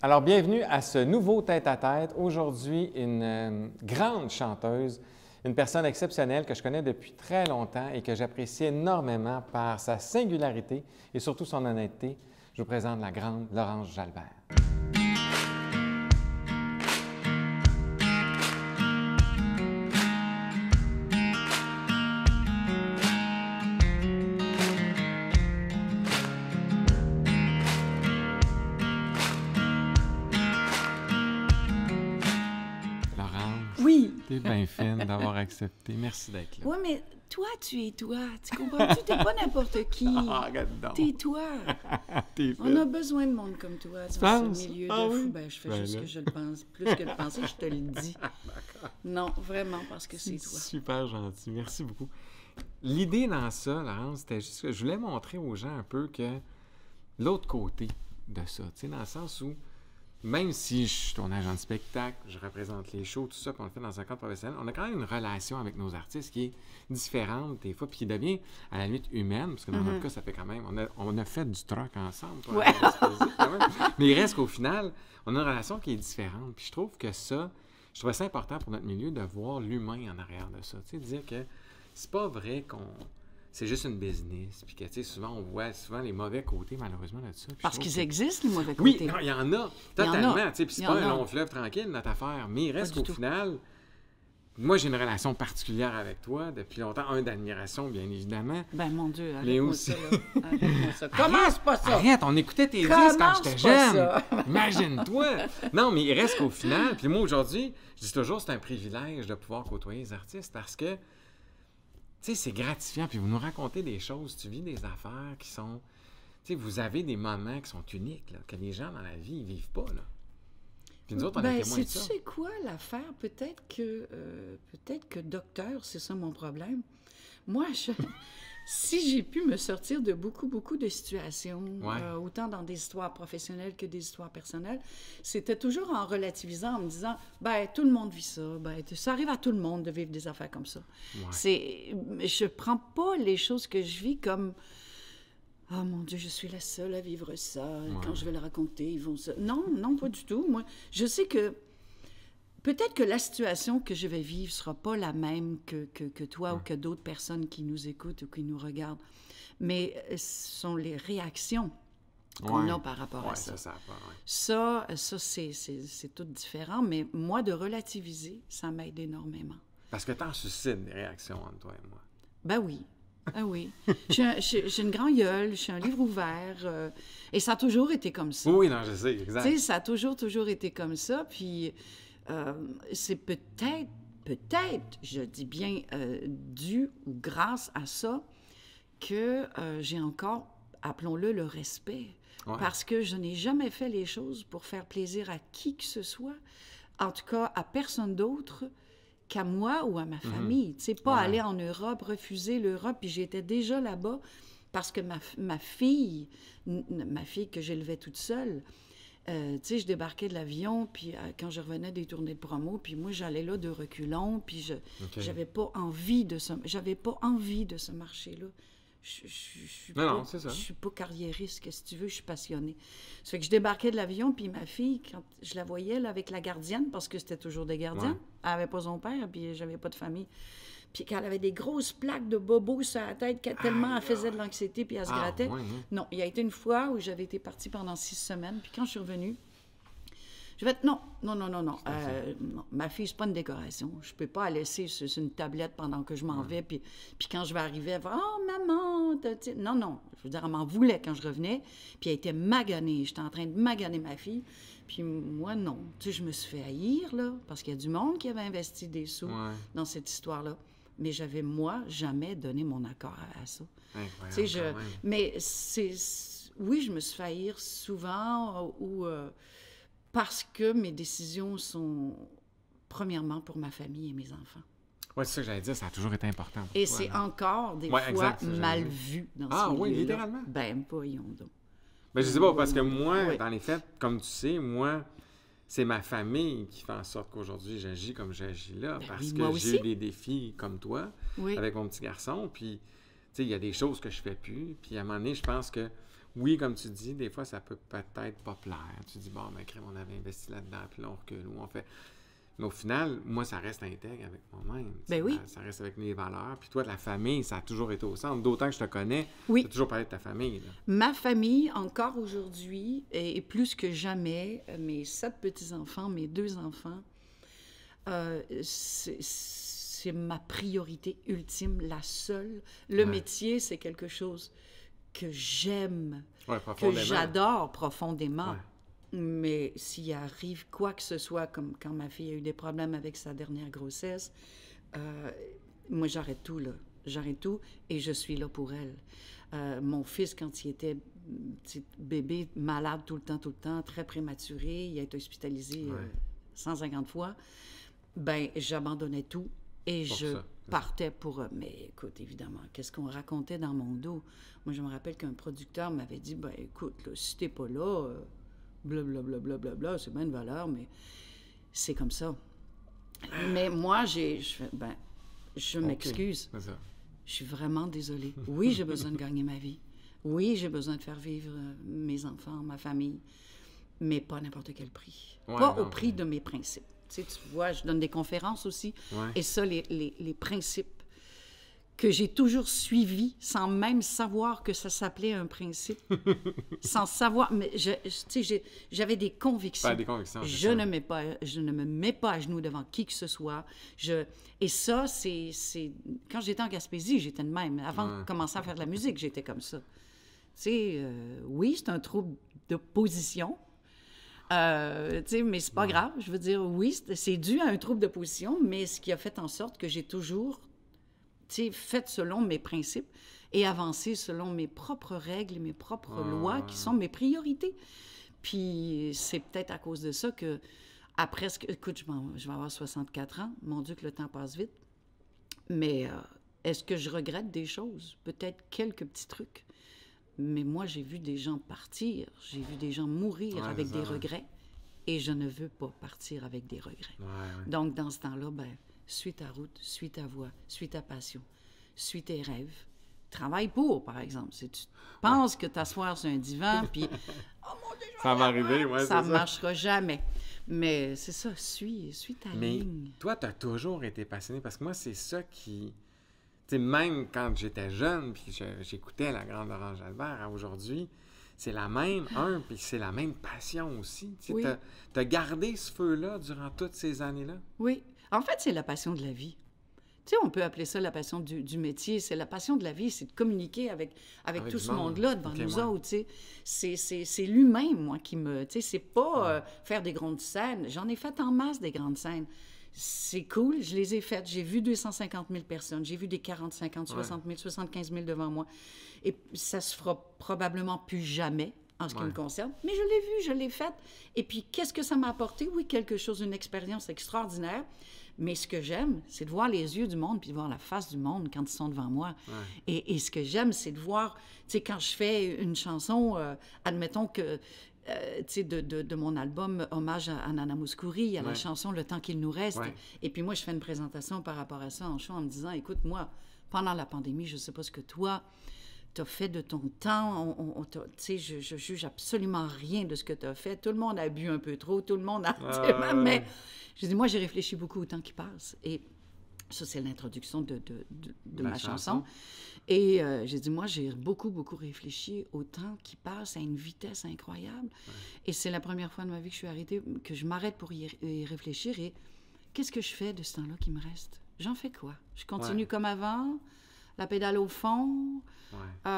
Alors, bienvenue à ce nouveau tête-à-tête. Aujourd'hui, une euh, grande chanteuse, une personne exceptionnelle que je connais depuis très longtemps et que j'apprécie énormément par sa singularité et surtout son honnêteté. Je vous présente la grande Laurence Jalbert. Fine d'avoir accepté. Merci d'être là. Ouais, mais toi, tu es toi. Tu comprends-tu? T'es pas n'importe qui. Ah, donc. T'es toi. T'es On a besoin de monde comme toi dans penses? ce milieu Ah de fou. oui? Ben, je fais Ben juste là. que je le pense. Plus que le penser, je te le dis. Non, vraiment, parce que c'est toi. Super gentil. Merci beaucoup. L'idée dans ça, Laurence, c'était juste que je voulais montrer aux gens un peu que l'autre côté de ça, tu sais, dans le sens où même si je suis ton agent de spectacle, je représente les shows, tout ça, puis on le fait dans un cadre professionnel, on a quand même une relation avec nos artistes qui est différente des fois, puis qui devient à la limite humaine, parce que dans notre cas, ça fait quand même, on a, on a fait du truck ensemble. toi, Ouais. quand même. Mais il reste qu'au final, on a une relation qui est différente. Puis je trouve que ça, je trouvais ça important pour notre milieu de voir l'humain en arrière de ça. Tu sais, de dire que c'est pas vrai qu'on. C'est juste une business. Puis que, tu sais, souvent, on voit souvent les mauvais côtés, malheureusement, de ça. Puis Parce qu'ils que- existent, les mauvais Oui, côtés. non, il y en a. Totalement. Puis c'est pas un a. long fleuve tranquille, notre affaire. Mais il reste qu'au final, moi, j'ai une relation particulière avec toi depuis longtemps. Un, d'admiration, bien évidemment. Ben, mon Dieu, Mais aussi- ça, là. Arrête-moi ça. Commence pas ça! Arrête, on écoutait tes disques quand Commence j'étais jeune. Imagine-toi. Non, mais il reste qu'au final, puis moi aujourd'hui, je dis toujours c'est un privilège de pouvoir côtoyer les artistes parce que, tu sais, c'est gratifiant. Puis vous nous racontez des choses, tu vis des affaires qui sont, tu sais, vous avez des moments qui sont uniques, là, que les gens dans la vie, ils vivent pas, là. Puis nous autres, on Ben, de ça. quoi l'affaire? Peut-être que, euh, peut-être que docteur, c'est ça mon problème. Moi, je- si j'ai pu me sortir de beaucoup, beaucoup de situations, Ouais. euh, autant dans des histoires professionnelles que des histoires personnelles, c'était toujours en relativisant, en me disant, ben tout le monde vit ça, ben ça arrive à tout le monde de vivre des affaires comme ça. Ouais. C'est, je prends pas les choses que je vis comme Oh mon Dieu, je suis la seule à vivre ça. Quand je vais le raconter, ils vont se... Non, non, pas du tout. Moi, je sais que peut-être que la situation que je vais vivre sera pas la même que, que, que toi ou que d'autres personnes qui nous écoutent ou qui nous regardent. Mais euh, ce sont les réactions qu'on Ouais. a par rapport Ouais, à ça. ça, ça, c'est, tout différent. Mais moi, de relativiser, ça m'aide énormément. Parce que t'en suscites des réactions entre toi et moi. Ben oui. Ah oui. J'ai un- J'ai j'ai une grande gueule, je suis un livre ouvert. euh, et ça a toujours été comme ça. Oui, oui, non, je sais, exact. Tu sais, ça a toujours, toujours été comme ça. Puis euh, c'est peut-être, peut-être, je dis bien, euh, dû ou grâce à ça que euh, j'ai encore, appelons-le, le respect. Ouais. Parce que je n'ai jamais fait les choses pour faire plaisir à qui que ce soit, en tout cas à personne d'autre qu'à moi ou à ma famille. Tu sais, pas Ouais. aller en Europe, refuser l'Europe, puis j'étais déjà là-bas parce que ma, ma fille, ma fille que j'élevais toute seule, euh, tu sais, je débarquais de l'avion, puis euh, quand je revenais des tournées de promo, puis moi, j'allais là de reculons, puis je Ok. j'avais pas envie de ce... J'avais pas envie de ce marché-là. Je, je, je suis Non, pas, non. Je suis pas carriériste, qu'est-ce que tu veux, je suis passionnée. Ça fait que je débarquais de l'avion, puis ma fille, quand je la voyais là, avec la gardienne, parce que c'était toujours des gardiens, Ouais. elle avait pas son père, puis j'avais pas de famille. Puis qu'elle avait des grosses plaques de bobos sur la tête, qu'elle- tellement elle faisait de l'anxiété, puis elle se Ah, grattait. Non, il y a été une fois où j'avais été partie pendant six semaines, puis quand je suis revenue, je vais être non, non, non, non, non. euh, non. Ma fille, c'est pas une décoration. Je peux pas la laisser sur, sur une tablette pendant que je m'en vais, puis, puis quand je vais arriver, elle va Oh, maman! t'as-. Non, non. Je veux dire, elle m'en voulait quand je revenais, puis elle était maganée. J'étais en train de maganer ma fille. Puis moi, non. Tu sais, je me suis fait haïr, là, parce qu'il y a du monde qui avait investi des sous Ouais. dans cette histoire-là. Mais j'avais, moi, jamais donné mon accord à, à ça. Incroyable, Tu sais, je... Mais c'est... Oui, je me suis fait haïr souvent euh, ou euh, parce que mes décisions sont premièrement pour ma famille et mes enfants. Ouais, c'est ça que j'allais dire, ça a toujours été important. pour Et c'est encore des Ouais, fois exact, mal vu dans Ah ce oui, littéralement. Ben, voyons donc. Ben, je sais pas, parce que moi, Oui. dans les faits, comme tu sais, moi, c'est ma famille qui fait en sorte qu'aujourd'hui, j'agis comme j'agis là. Ben parce oui, que j'ai eu des défis comme toi, Oui. avec mon petit garçon. Puis, tu sais, il y a des choses que je fais plus. Puis, à un moment donné, je pense que oui, comme tu dis, des fois, ça peut peut-être pas plaire. Tu dis, bon, mais crème, on avait investi là-dedans, puis là, on recule, ou on fait. Mais au final, moi, ça reste intègre avec moi-même. Ben Ça- oui. Ça reste avec mes valeurs. Puis toi, la famille, ça a toujours été au centre. D'autant que je te connais, Oui. tu as toujours parlé de ta famille. là. Ma famille, encore aujourd'hui, et, plus que jamais, euh, mes sept petits-enfants, mes deux enfants, euh, c'est ma priorité ultime, la seule. Le Ouais. métier, c'est quelque chose que j'aime, Ouais, que j'adore profondément. Ouais. Mais s'il arrive quoi que ce soit, comme quand ma fille a eu des problèmes avec sa dernière grossesse, euh, moi j'arrête tout là. J'arrête tout et je suis là pour elle. Euh, mon fils, quand il était petit bébé, malade tout le temps, tout le temps, très prématuré, il a été hospitalisé euh, Ouais. 150 fois, ben j'abandonnais tout et Pour je ça. partais pour... eux. Mais écoute, évidemment, qu'est-ce qu'on racontait dans mon dos? Moi, je me rappelle qu'un producteur m'avait dit, ben écoute, là, si t'es pas là, blablabla, bla, bla, bla, c'est bien une valeur, mais c'est comme ça. Mais moi, j'ai... Je, ben, je m'excuse. Je suis vraiment désolée. Oui, j'ai besoin de gagner ma vie. Oui, j'ai besoin de faire vivre euh, mes enfants, ma famille, mais pas à n'importe quel prix. Ouais, pas au prix de mes principes. Tu, sais, tu vois, je donne des conférences aussi. Ouais. Et ça, les, les- les principes que j'ai toujours suivis sans même savoir que ça s'appelait un principe, sans savoir, mais je, je- tu sais, j'ai- j'avais des convictions. Des convictions. Je ne, mets pas, je ne me mets pas à genoux devant qui que ce soit. Je, et ça, c'est... c'est- Quand j'étais en Gaspésie, j'étais de même. Avant de commencer à faire de la musique, j'étais comme ça. Tu sais, euh, oui, c'est un trouble de position. Euh, tu sais, mais c'est pas grave. Je veux dire, oui, c'est- c'est dû à un trouble de position, mais ce qui a fait en sorte que j'ai toujours tu sais, fait selon mes principes et avancé selon mes propres règles et mes propres Ah, lois qui sont mes priorités. Puis c'est peut-être à cause de ça que, après ce que. Écoute, je, vais avoir 64 ans. Mon Dieu, que le temps passe vite. Mais euh, est-ce que je regrette des choses? Peut-être quelques petits trucs. Mais moi, j'ai vu des gens partir. J'ai vu des gens mourir Ouais, avec des ouais. regrets. Et je ne veux pas partir avec des regrets. Ouais. Donc, dans ce temps-là, ben, suis ta route, suis ta voie, suis ta passion, suis tes rêves. Travaille pour, par exemple. Si tu penses que t'asseoir sur un divan, puis Ça va arriver, ouais, ça ne marchera jamais. Mais c'est ça, suis, suis ta Mais ligne. toi, tu as toujours été passionné parce que moi, c'est ça qui. Tu sais, même quand j'étais jeune, puis je- j'écoutais la Grande Orange Albert, à aujourd'hui, c'est la même, un, puis c'est la même passion aussi. Tu Oui. as, gardé ce feu-là durant toutes ces années-là? Oui. En fait, c'est la passion de la vie. Tu sais, on peut appeler ça la passion du, du métier. C'est la passion de la vie, c'est de communiquer avec, avec, Avec tout ce monde. monde-là devant Ok, nous ouais. autres. Tu sais. C'est- C'est c'est l'humain, moi, qui me. Tu sais, c'est pas euh, faire des grandes scènes. J'en ai fait en masse des grandes scènes. C'est cool, je les ai faites. J'ai vu 250 000 personnes. J'ai vu des 40, 50, 60 000, 75 000 devant moi. Et ça se fera probablement plus jamais en ce qui Ouais. me concerne. Mais je l'ai vu, je l'ai faite. Et puis, qu'est-ce que ça m'a apporté? Oui, quelque chose, une expérience extraordinaire. Mais ce que j'aime, c'est de voir les yeux du monde puis de voir la face du monde quand ils sont devant moi. Et, et ce que j'aime, c'est de voir, tu sais, quand je fais une chanson, euh, admettons que, euh, tu sais, de, de- de mon album Hommage à, à Nana Mouskouri, il y a la chanson Le temps qu'il nous reste. Et puis moi, je fais une présentation par rapport à ça en show en me disant, écoute, moi, pendant la pandémie, je ne sais pas ce que toi, tu as fait de ton temps. On, on- tu sais, je, je juge absolument rien de ce que tu as fait. Tout le monde a bu un peu trop, tout le monde a... Mais je dis, moi, j'ai réfléchi beaucoup au temps qui passe. Et ça, c'est l'introduction de, de, de- ma chanson. chanson. Et euh, j'ai dit, moi, j'ai beaucoup, beaucoup réfléchi au temps qui passe à une vitesse incroyable. Et c'est la première fois de ma vie que je suis arrêtée, que je m'arrête pour y, y réfléchir. Et qu'est-ce que je fais de ce temps-là qui me reste? J'en fais quoi? Je continue Ouais. comme avant, la pédale au fond, Ouais.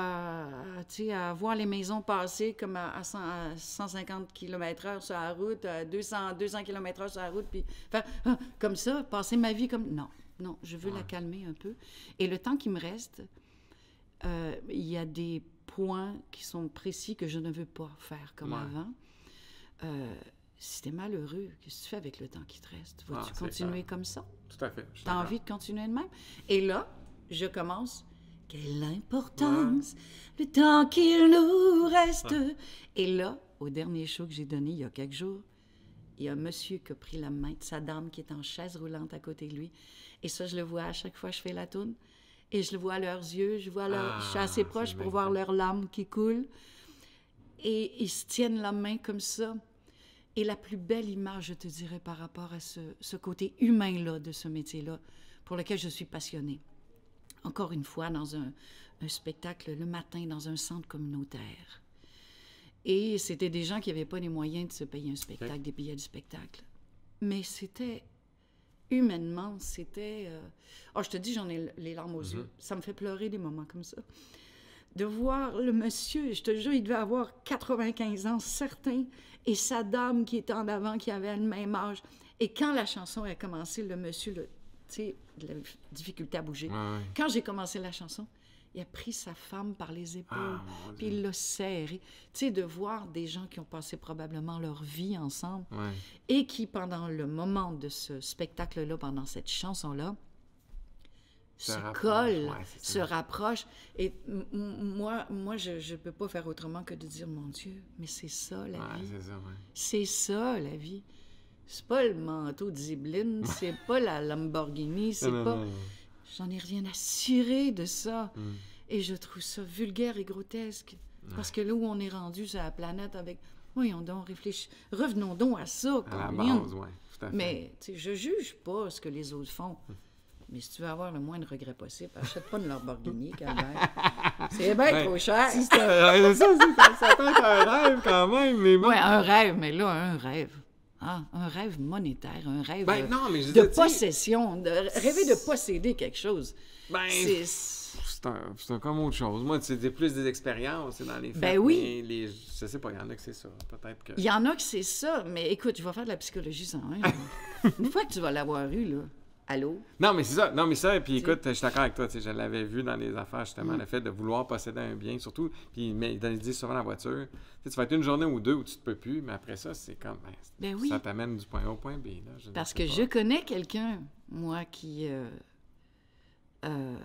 sais, à voir les maisons passer comme à, à 100 à 150 km/h sur la route, à 200, 200 km/h sur la route, puis ah, comme ça, passer ma vie comme... Non, non, je veux la calmer un peu. Et le temps qui me reste, euh, il y a des points qui sont précis que je ne veux pas faire comme Ouais. avant. Euh, si t'es malheureux, qu'est-ce que tu fais avec le temps qui te reste? Vas-tu Ah, continuer comme ça? Tout à fait. T'as envie de continuer de même? Et là, je commence. Quelle importance, le temps qu'il nous reste. Et là, au dernier show que j'ai donné il y a quelques jours, il y a un monsieur qui a pris la main de sa dame qui est en chaise roulante à côté de lui. Et ça, je le vois à chaque fois que je fais la tourne. Et je le vois à leurs yeux, je vois leur... je suis Ah, assez proche pour voir leurs larmes qui coulent. et ils se tiennent la main comme ça. Et la plus belle image, je te dirais, par rapport à ce, ce côté humain-là de ce métier-là, pour lequel je suis passionnée. Encore une fois, dans un, un spectacle le matin dans un centre communautaire. Et c'était des gens qui n'avaient pas les moyens de se payer un spectacle, des billets de spectacle. Mais c'était humainement, c'était. euh, Oh, je te dis, j'en ai les larmes aux yeux. Ça me fait pleurer des moments comme ça. De voir le monsieur, je te jure, il devait avoir 95 ans, certain, et sa dame qui était en avant, qui avait le même âge. Et quand la chanson a commencé, le monsieur, le- de la difficulté à bouger. Ouais, ouais. Quand j'ai commencé la chanson, il a pris sa femme par les épaules, Ah, puis il l'a serré. Tu sais, de voir des gens qui ont passé probablement leur vie ensemble Ouais. et qui, pendant le moment de ce spectacle-là, pendant cette chanson-là, Se se rapprochent, colle, ouais, c'est se ça. rapproche. Et moi, moi je ne peux pas faire autrement que de dire, mon Dieu, mais c'est ça la Ouais, vie. c'est ça, ouais. C'est ça la vie. C'est pas le manteau de Zibeline, c'est pas la Lamborghini, c'est pas... J'en ai rien à cirer de ça. Mm. Et je trouve ça vulgaire et grotesque. Parce que là où on est rendu sur la planète avec... Voyons donc, réfléchis. Revenons donc à ça, À la base, ouais. Tout à fait. Mais, tu sais, je juge pas ce que les autres font. Mais si tu veux avoir le moins de regrets possible, achète pas une Lamborghini, Calvaire. C'est bien trop cher. Si c'est un- ça, c'est- un rêve quand même, mais bon. Un rêve, mais là, un rêve. Ah, un rêve monétaire, un rêve Ben euh, non, mais je de possession, de rêver de posséder quelque chose. Ben, C'est- c'est un, c'est un comme autre chose. Moi, c'est plus des expériences, c'est dans les faits. Ben oui. Les, je sais pas, il y en a que c'est ça. Peut-être que. Il y en a que c'est ça, mais écoute, je vais faire de la psychologie sans rien. Une fois que tu vas l'avoir eu, là, allô? Non, mais c'est ça. Non, mais ça, puis écoute, je suis d'accord avec toi. Je l'avais vu dans les affaires, justement, Mm. le fait de vouloir posséder un bien, surtout. Puis, mais ils disent souvent la voiture. Tu sais, tu vas être une journée ou deux où tu te peux plus, mais après ça, c'est comme. ben, Ben oui. Ça t'amène du point A au point B. Là, je ne Parce que pas. je connais quelqu'un, moi, qui... euh, euh,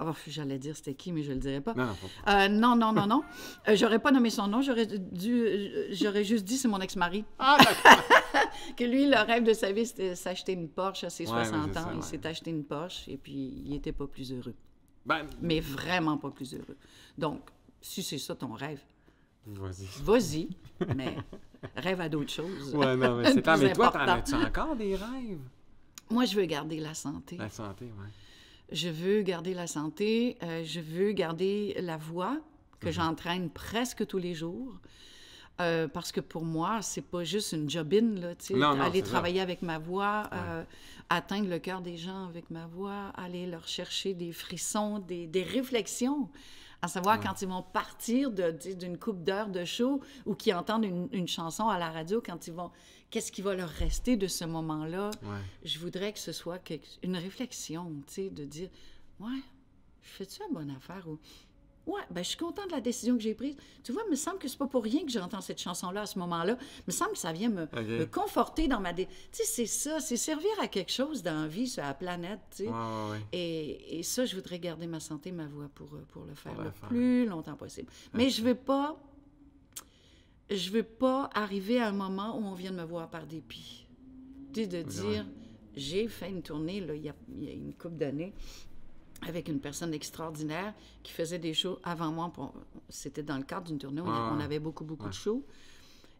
oh, J'allais dire c'était qui, mais je le dirais pas. Non, non, pas. Euh, non, non, non, non. Euh, j'aurais pas nommé son nom, j'aurais dû, j'aurais juste dit c'est mon ex-mari. Ah, d'accord. Que lui, le rêve de sa vie, c'était s'acheter une Porsche à ses Ouais, mais 60 c'est ans. ça, Il s'est acheté une Porsche et puis il était pas plus heureux. Ben, Mais vraiment pas plus heureux. Donc, si c'est ça ton rêve, vas-y. vas-y, mais rêve à d'autres choses. Ouais, non, mais c'est Mais toi, t'en as-tu encore des rêves? Moi, je veux garder la santé. La santé, ouais. Je veux garder la santé, euh, je veux garder la voix que Mhm. j'entraîne presque tous les jours. Euh, parce que pour moi, c'est pas juste une job-in, là, tu sais, aller ça. travailler avec ma voix, euh, atteindre le cœur des gens avec ma voix, aller leur chercher des frissons, des, des réflexions. À savoir, quand ils vont partir d'une coupe d'heures de show ou qu'ils entendent une, une chanson à la radio, quand ils vont... Qu'est-ce qui va leur rester de ce moment-là? Ouais. je voudrais que ce soit quelque- une réflexion, tu sais, de dire, ouais, fais-tu la bonne affaire ou, ouais, ben je suis content de la décision que j'ai prise. Tu vois, il me semble que c'est pas pour rien que j'entends cette chanson-là à ce moment-là. Il me semble que ça vient me, conforter dans ma... dé- Tu sais, c'est ça, c'est servir à quelque chose dans la vie, sur la planète, tu sais. Ouais, ouais, ouais. Et, et ça, je voudrais garder ma santé, ma voix pour, euh, pour le faire le faire. plus longtemps possible. Mais je veux pas... Je veux pas arriver à un moment où on vient de me voir par dépit. Tu sais, de dire... J'ai fait une tournée, là, il y y a une couple d'années, avec une personne extraordinaire qui faisait des shows avant moi. C'était dans le cadre d'une tournée où on- Ouais, on avait beaucoup, beaucoup Ouais. de shows.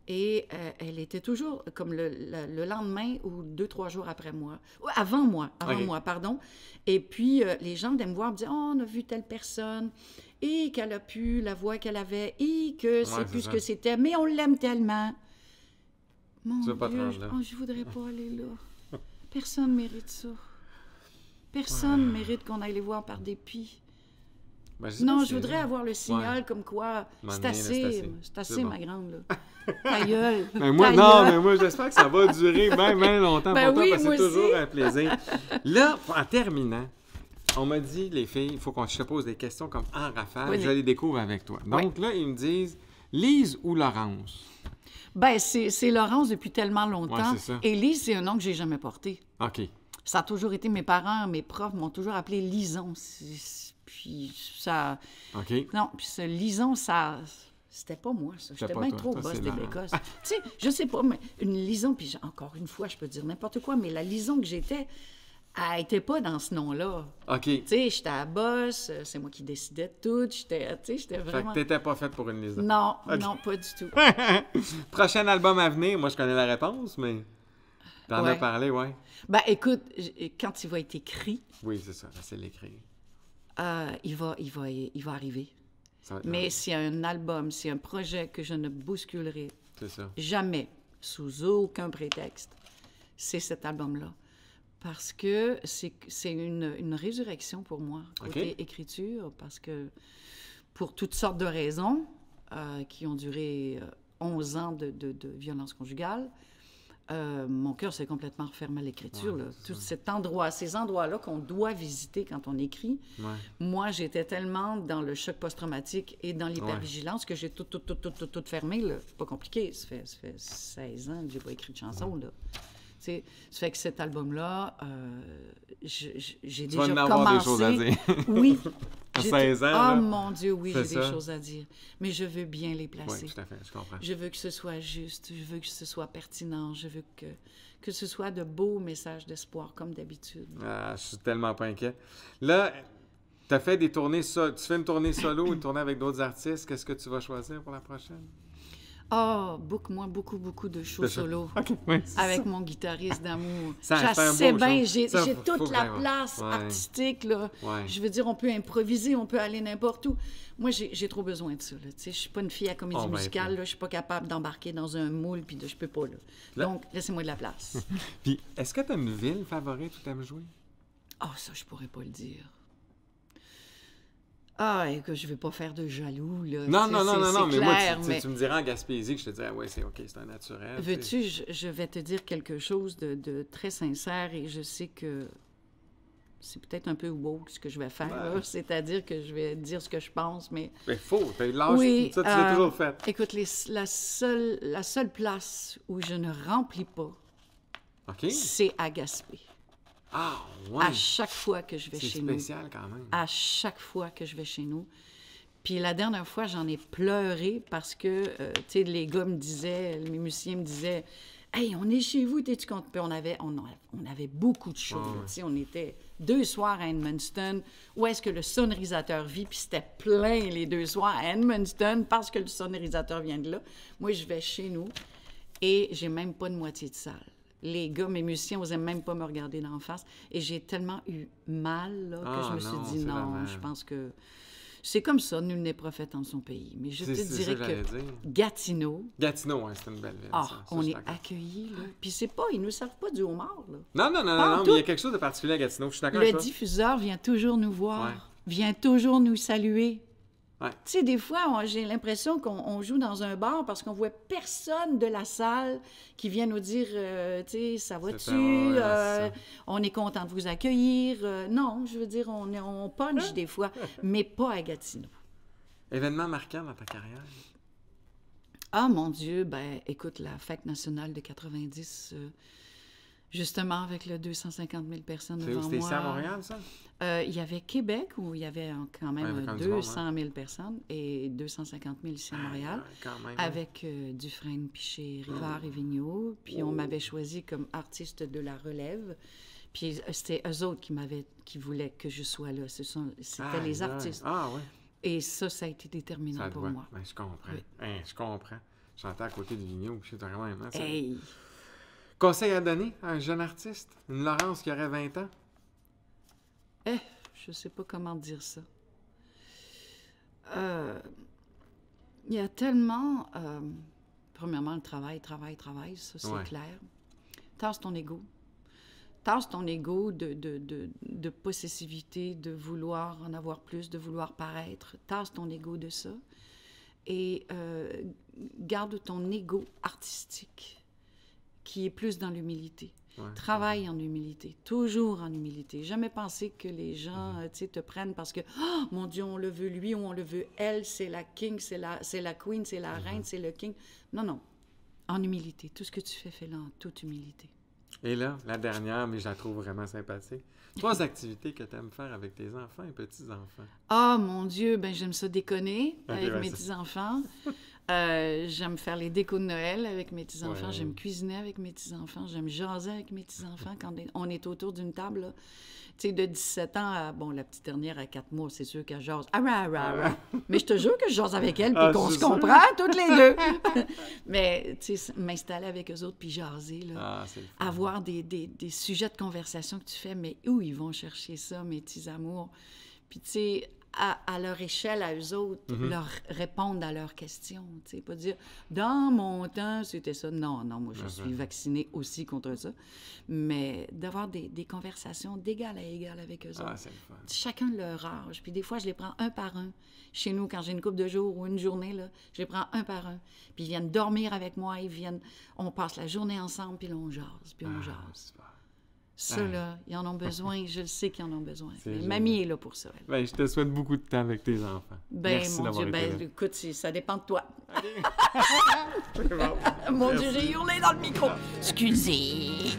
Et euh, elle était toujours comme le, le- le lendemain ou deux, trois jours après moi. Avant moi, avant moi, pardon. Et puis, euh, les gens venaient me voir me dire Oh, on a vu telle personne, et qu'elle a pu, la voix qu'elle avait, et que c'est c'est plus ce que c'était, mais on l'aime tellement. Mon pas Dieu, là. oh, je voudrais pas aller là. Personne mérite ça. Personne mérite qu'on aille les voir par dépit. Ben, Non, je voudrais avoir le signal comme quoi c'est assez, c'est assez. bon. ma grande. Là. Ta gueule. Ben, moi, ta non, gueule. mais moi, j'espère que ça va durer bien, bien longtemps Ben pour oui, toi, parce que c'est toujours un plaisir. Là, en terminant, on m'a dit, les filles, il faut qu'on se pose des questions comme en rafale. Vas-y. Je les découvre avec toi. Donc là, ils me disent Lise ou Laurence? Ben, c'est Laurence depuis tellement longtemps. Ouais, c'est ça. Et Lise, c'est un nom que j'ai jamais porté. OK. Ça a toujours été mes parents, mes profs m'ont toujours appelé Lison. Puis ça. OK. Non, puis ce Lison, ça. C'était pas moi, ça. J'étais bien toi. trop boss des bécosses. tu sais, je sais pas, mais une Lison, puis encore une fois, je peux dire n'importe quoi, mais la Lison que j'étais, Elle était pas dans ce nom-là. OK. Tu sais, j'étais à boss, c'est moi qui décidais de tout. J'étais, tu sais, j'étais Fait vraiment... que t'étais pas faite pour une Lisa. Non, non, pas du tout. Prochain album à venir, moi je connais la réponse, mais t'en as Ouais. parlé, ouais. Ben, écoute, quand il va être écrit, Oui, c'est ça, c'est l'écrire. euh, il, va, il, va, il va arriver. Va Mais c'est un album, c'est un projet que je ne bousculerai ça. jamais, sous aucun prétexte, c'est cet album-là. Parce que c'est une, une résurrection pour moi, côté écriture, parce que pour toutes sortes de raisons euh, qui ont duré euh, 11 ans de, de- de violence conjugale, euh, mon cœur s'est complètement refermé à l'écriture. Ouais, Tout cet endroit, ces endroits-là qu'on doit visiter quand on écrit, Ouais. moi, j'étais tellement dans le choc post-traumatique et dans l'hypervigilance que j'ai tout, tout, tout, tout, tout, tout fermé. là. C'est pas compliqué. Ça fait, ça fait 16 ans que j'ai pas écrit de chanson. Là. Tu sais, ça fait que cet album-là, euh, j'ai Tu vas déjà en avoir commencé. des choses à dire. Oui. À J'ai 16 tout- ans, là. mon Dieu, oui, j'ai des choses à dire. Mais je veux bien les placer. Oui, tout à fait, je comprends. Je veux que ce soit juste, je veux que ce soit pertinent, je veux que, que ce soit de beaux messages d'espoir, comme d'habitude. Ah, je suis tellement pas inquiet. Là, t'as fait des tournées, so- tu fais une tournée solo, une tournée avec d'autres artistes. Qu'est-ce que tu vas choisir pour la prochaine? Oh, book-moi beaucoup, beaucoup de shows solo. OK, oui, avec ça. mon guitariste d'amour. Ça, Je c'est un sais beau bien, j'ai toute faut la place Ouais. artistique, là. Ouais. Je veux dire, on peut improviser, on peut aller n'importe où. Moi, j'ai trop besoin de ça. Tu je suis pas une fille à comédie Oh, ben, musicale. Je suis pas capable d'embarquer dans un moule, puis de, je peux pas, là. Là- Donc, laissez-moi de la place. Puis, est-ce que t'as une ville favorite où t'aimes jouer? Ah, ça, je pourrais pas le dire. Ah, et que je vais pas faire de jaloux, là. Non, non, non, non, non, mais moi, tu, mais- tu me dirais en Gaspésie que je te dirais, ouais, c'est OK, c'est un naturel. Veux-tu, je, je vais te dire quelque chose de, de très sincère et je sais que c'est peut-être un peu woke ce que je vais faire. Ouais. c'est-à-dire que je vais dire ce que je pense, mais Mais faut, t'as lâche, oui. ça, tu l'as euh, toujours fait. Écoute, les- la, seule, la seule place où je ne remplis pas, OK? c'est à Gaspé. Ah, ouais. À chaque fois que je vais C'est chez nous. spécial quand même. À chaque fois que je vais chez nous. Puis la dernière fois, j'en ai pleuré parce que, euh, tu sais, les gars me disaient, mes musiciens me disaient, Hey, on est chez vous, t'es-tu content? Puis on avait, on, avait beaucoup de choses. Là, ouais. tu sais, on était deux soirs à Edmundston, où est-ce que le sonorisateur vit, puis c'était plein les deux soirs à Edmundston parce que le sonorisateur vient de là. Moi, je vais chez nous et j'ai même pas de moitié de salle. Les gars, mes musiciens, n'osaient même pas me regarder d'en face. Et j'ai tellement eu mal là, que Ah, je me non, suis dit non, je pense que c'est comme ça, nul n'est prophète en son pays. Mais je te dirais que dire. Gatineau, Gatineau, ouais, c'est une belle ville. ah, ça. On est accueillis, là. Puis c'est pas, ils nous servent pas du homard, là. Non, non, non, non, non, mais il y a quelque chose de particulier à Gatineau. Je suis d'accord Le avec diffuseur vient toujours nous voir, Ouais. vient toujours nous saluer. Ouais. Tu sais, des fois, on- j'ai l'impression qu'on on joue dans un bar parce qu'on voit personne de la salle qui vient nous dire, euh, tu sais, ça va-tu, ouais, Euh, on est content de vous accueillir. Euh, non, je veux dire, on, on punch des fois, mais pas à Gatineau. Événement marquant dans ta carrière? Ah mon Dieu, ben écoute, la fête nationale de 90, euh, justement avec le 250 000 personnes C'est devant C'était moi. ici à Montréal, ça? Euh, il y avait Québec où il y avait quand même quand même du monde, 200 000 personnes et 250 000 ici à Montréal. Ouais, quand même. hein. Avec euh, Dufresne, Piché, Rivard et Vigneault. Puis on m'avait choisi comme artiste de la relève. Puis euh, c'était eux autres qui m'avaient, qui voulaient que je sois là. Ce sont, c'était les artistes. Ah, ouais. Et ça, ça a été déterminant Ça pour moi. Ben, je comprends. Oui. Hein, je comprends. J'entends à côté vigno, je sais vraiment. hein, ça. Hey! Conseil à donner à un jeune artiste? Une Laurence qui aurait 20 ans? Eh, je sais pas comment dire ça. Euh, Il y a tellement. euh, premièrement, le travail, travail, travail, ça c'est Ouais. clair. Tasse ton ego. Tasse ton ego de, de, de, de possessivité, de vouloir en avoir plus, de vouloir paraître. Tasse ton ego de ça. Et euh, garde ton ego artistique, qui est plus dans l'humilité. Ouais. Travaille en humilité, toujours en humilité. Jamais penser que les gens Mhm. tu sais, te prennent parce que, oh, mon Dieu, on le veut lui ou on le veut elle, c'est la king, c'est la, la queen, c'est Mhm. la reine, c'est le king. Non, non. En humilité. Tout ce que tu fais, fais-le en toute humilité. Et là, la dernière, mais je la trouve vraiment sympathique. Trois activités que tu aimes faire avec tes enfants et petits-enfants. Ah, mon Dieu, ben j'aime ça déconner avec mes petits-enfants. Euh, j'aime faire les décos de Noël avec mes petits-enfants. Ouais. J'aime cuisiner avec mes petits-enfants. J'aime jaser avec mes petits-enfants quand on est autour d'une table. là. Tu sais, de 17 ans à, bon, la petite dernière à 4 mois, c'est sûr qu'elle jase. Ah, ah, ah, ah. Mais je te jure que je jase avec elle, puis Ah, qu'on c'est se comprend toutes les deux. Mais, tu sais, m'installer avec eux autres, puis jaser, là Ah, avoir des, des- des sujets de conversation que tu fais, mais où ils vont chercher ça, mes petits amours? Puis, tu sais, à, à leur échelle, à eux autres, Mm-hmm. leur répondre à leurs questions. Tu sais, pas dire, dans mon temps, c'était ça. Non, non, moi, je suis vaccinée aussi contre ça. Mais d'avoir des, des conversations d'égal à égal avec eux Ah, autres. Chacun de leur âge. Puis des fois, je les prends un par un. Chez nous, quand j'ai une couple de jours ou une journée, là, je les prends un par un. Puis ils viennent dormir avec moi, ils viennent... On passe la journée ensemble, puis là, on jase, puis on Ah, jase. Ça, là, ils en ont besoin. Je le sais qu'ils en ont besoin. Mais mamie est là pour ça. Ben, je te souhaite beaucoup de temps avec tes enfants. Ben, Merci mon Dieu, été ben, là. écoute, ça dépend de toi. Bon. Mon Dieu, j'ai hurlé dans le micro. Excusez.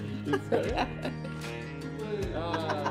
Ah.